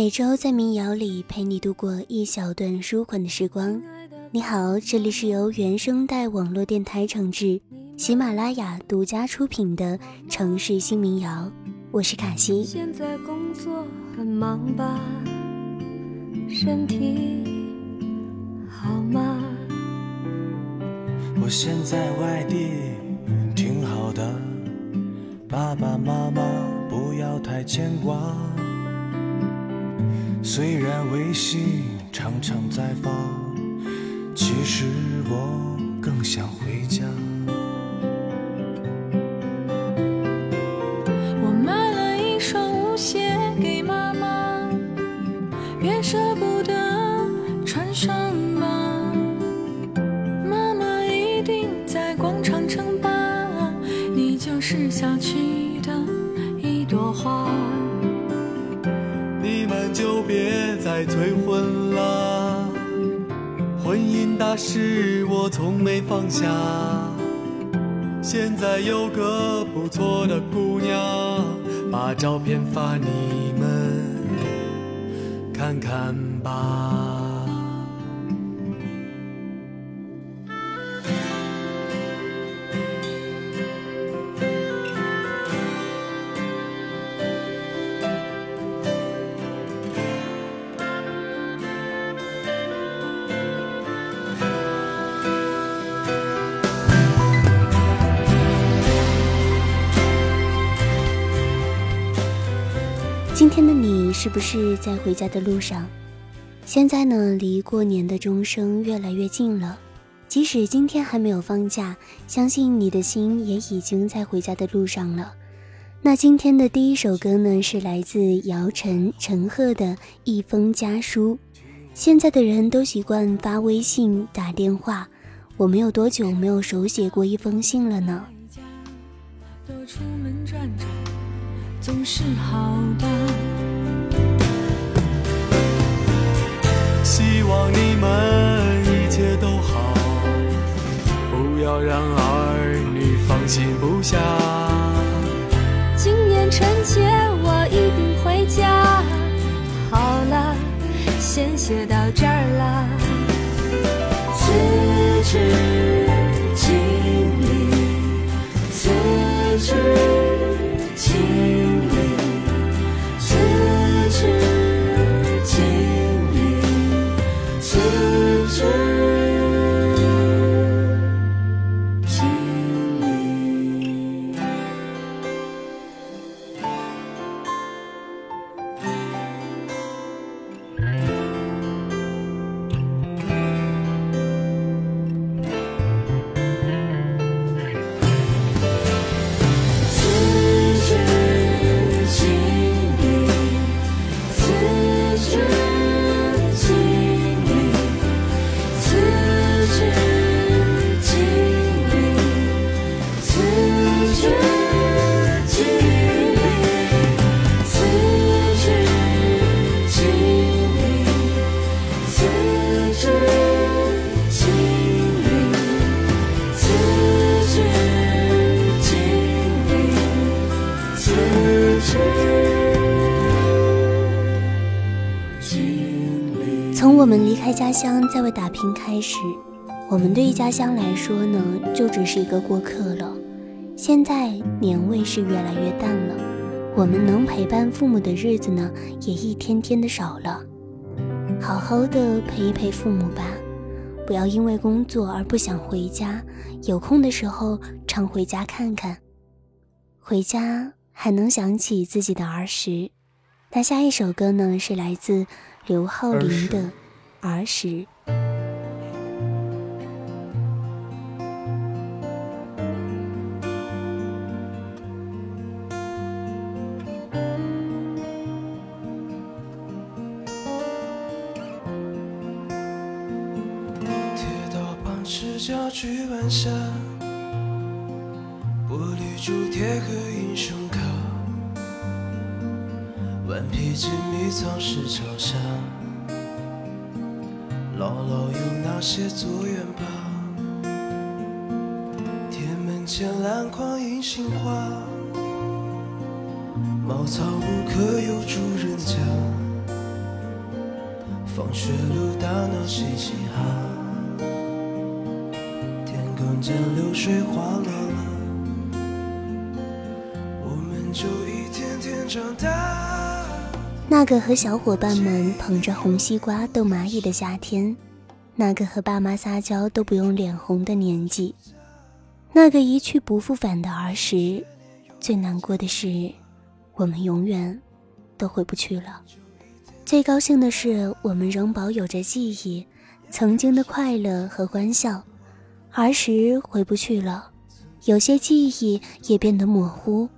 每周在民谣里陪你度过一小段舒缓的时光。你好，这里是由原声带网络电台承制，喜马拉雅独家出品的城市新民谣，我是卡西。现在工作很忙吧？身体好吗？我现在外地挺好的，爸爸妈妈不要太牵挂。虽然微信常常在发，其实我更想回家。我买了一双舞鞋给妈妈，别舍不得穿上吧。妈妈一定在广场称霸，你就是小区的一朵花。催婚了，婚姻大事我从没放下。现在有个不错的姑娘，把照片发你们看看吧。今天的你是不是在回家的路上？现在呢，离过年的钟声越来越近了。即使今天还没有放假，相信你的心也已经在回家的路上了。那今天的第一首歌呢，是来自姚晨、陈赫的一封家书。现在的人都习惯发微信、打电话，我们有多久没有手写过一封信了呢？出门转转总是好的。希望你们一切都好，不要让儿女放心不下。今年春节我一定回家。好了，先写到这儿了。自知们离开家乡，在外打拼开始，我们对于家乡来说呢，就只是一个过客了。现在年味是越来越淡了，我们能陪伴父母的日子呢，也一天天的少了。好好的陪一陪父母吧，不要因为工作而不想回家，有空的时候常回家看看，回家还能想起自己的儿时。那下一首歌呢，是来自。刘浩林的儿时。铁道旁赤脚剧晚霞，玻璃珠铁盒英雄卡。顽皮筋迷藏石桥下，姥姥有那些作业本。铁门前篮筐银杏花，茅草屋可有住人家。放学路打闹嘻嘻哈，天空间流水哗啦啦，我们就一天天长大。那个和小伙伴们捧着红西瓜逗蚂蚁的夏天，那个和爸妈撒娇都不用脸红的年纪，那个一去不复返的儿时，最难过的是，我们永远都回不去了。最高兴的是，我们仍保有着记忆，曾经的快乐和欢笑。儿时回不去了，有些记忆也变得模糊。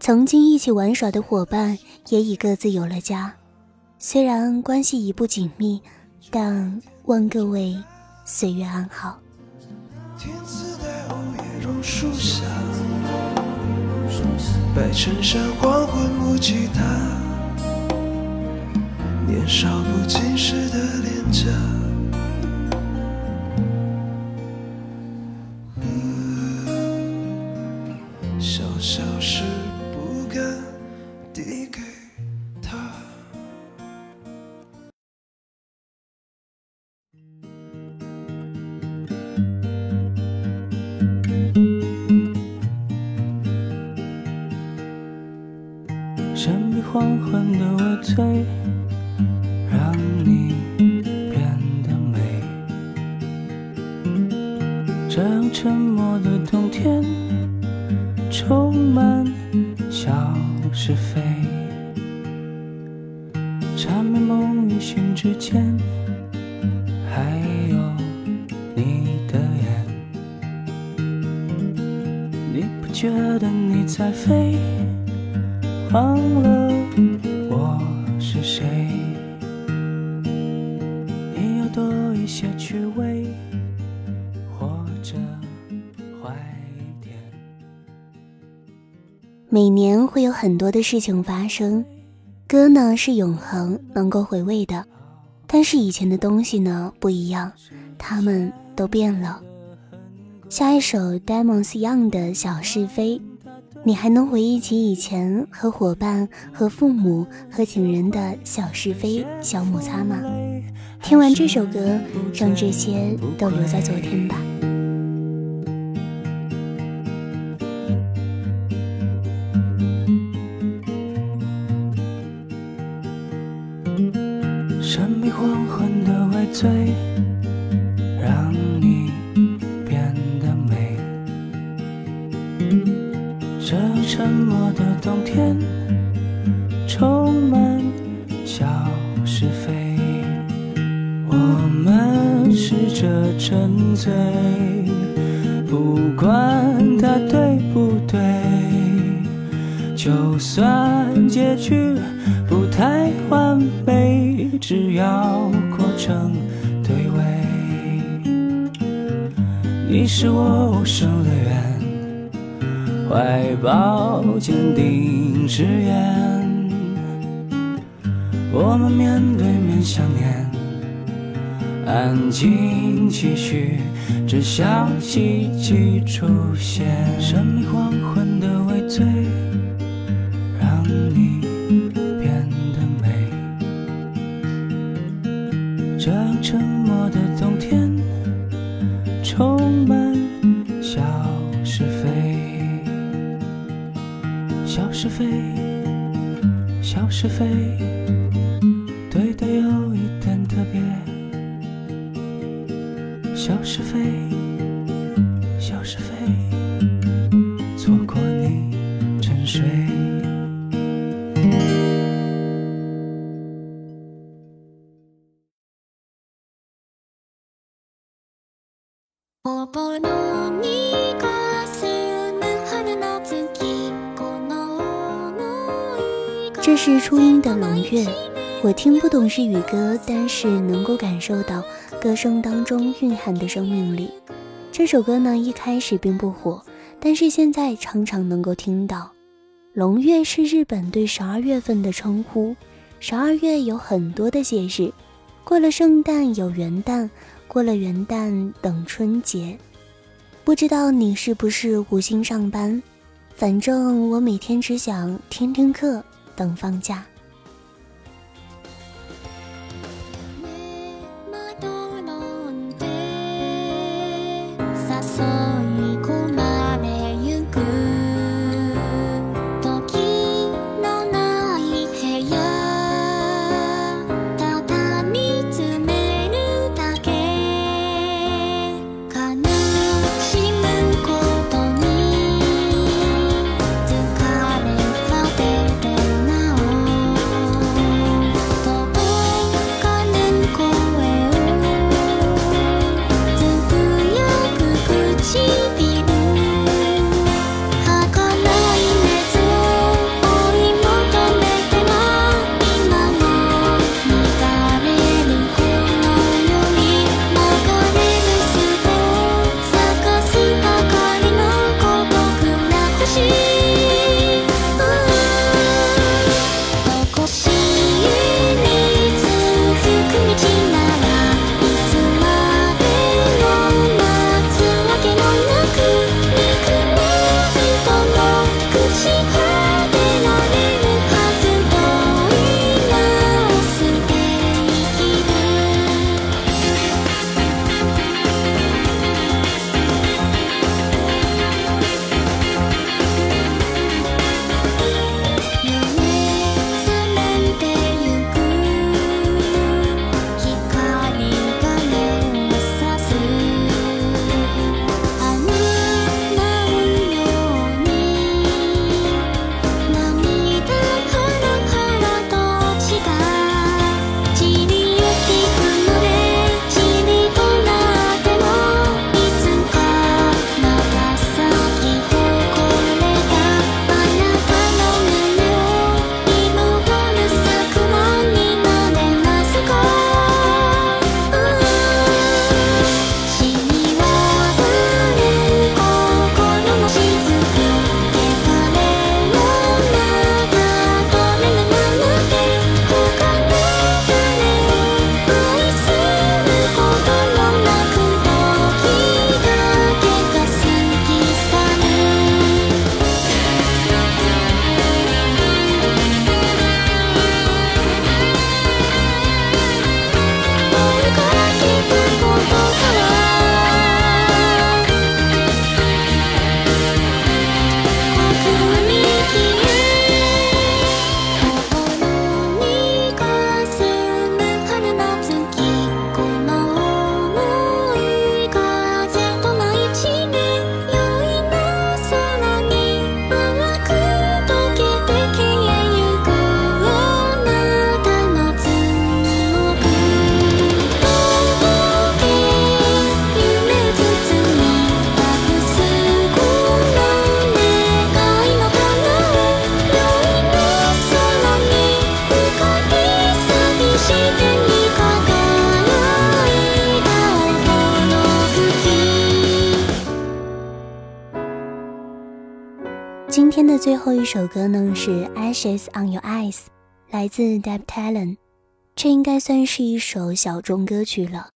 曾经一起玩耍的伙伴也已各自有了家，虽然关系已不紧密，但望各位岁月安好。天赐在午夜榕树下，白衬衫黄昏木吉他。年少不经事的脸颊，这样沉默的冬天，充满小是非，缠绵梦与醒之间，还有你的眼。你不觉得你在飞，忘了每年会有很多的事情发生，歌呢是永恒，能够回味的，但是以前的东西呢不一样，他们都变了。下一首 Demons Young 的小是非，你还能回忆起以前和伙伴、和父母、和情人的小是非、小摩擦吗？听完这首歌，让这些都留在昨天吧。醉，让你变得美。这沉默的冬天，充满小是非。我们试着沉醉，不管它对不对，就算结局不太完美，只要过程。你是我无声的愿，怀抱坚定誓言。我们面对面相念，安静期许，只想奇迹出现。神秘黄昏的微醉，非，小是非，这是初音的《龙月》，我听不懂日语歌，但是能够感受到歌声当中蕴含的生命力。这首歌呢一开始并不火，但是现在常常能够听到。龙月是日本对十二月份的称呼，十二月有很多的节日，过了圣诞有元旦，过了元旦等春节。不知道你是不是无心上班，反正我每天只想听听课。等放假。今天的最后一首歌呢是《Ashes on Your Eyes》，来自 Deb Taylor。这应该算是一首小众歌曲了，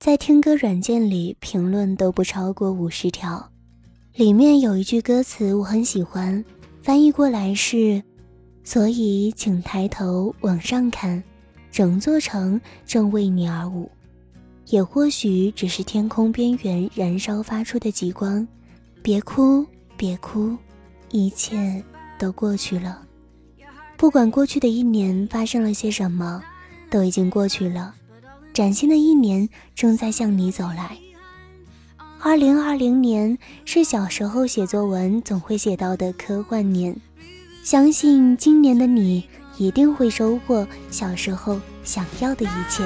在听歌软件里评论都不超过五十条。里面有一句歌词我很喜欢，翻译过来是：“所以请抬头往上看，整座城正为你而舞。”也或许只是天空边缘燃烧发出的极光。别哭，别哭。一切都过去了，不管过去的一年发生了些什么，都已经过去了。崭新的一年正在向你走来。二零二零年是小时候写作文总会写到的科幻年，相信今年的你一定会收获小时候想要的一切。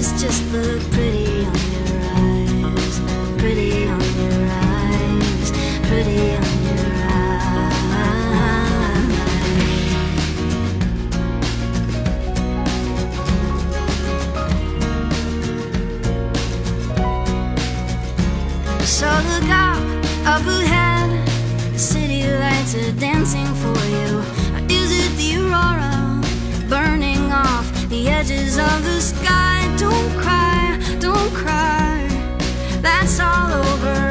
is just the pretty that's all over.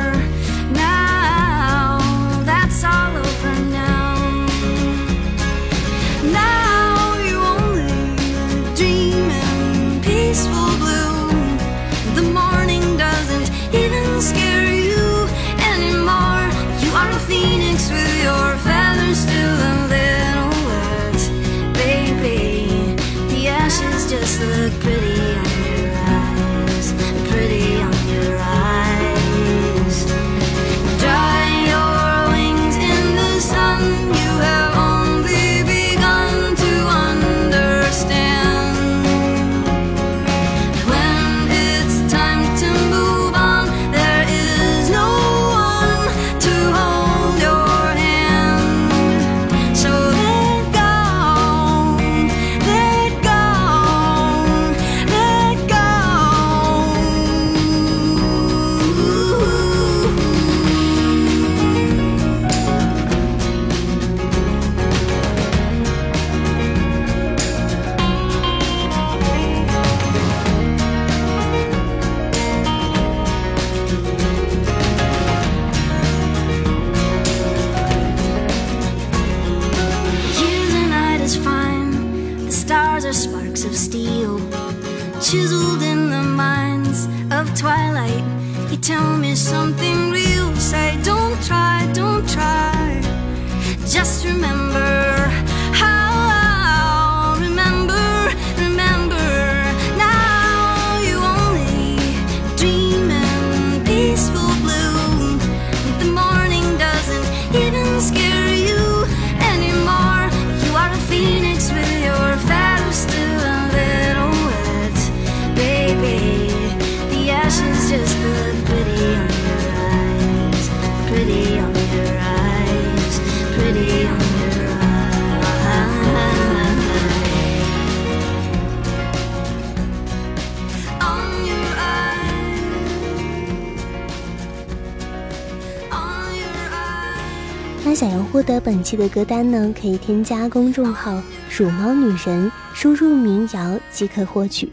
那想要获得本期的歌单呢？可以添加公众号“鼠猫女神”，输入民谣即可获取。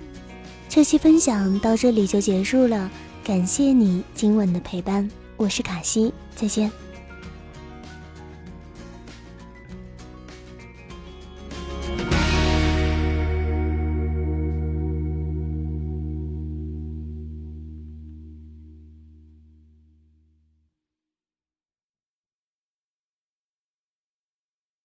这期分享到这里就结束了，感谢你今晚的陪伴，我是卡西，再见。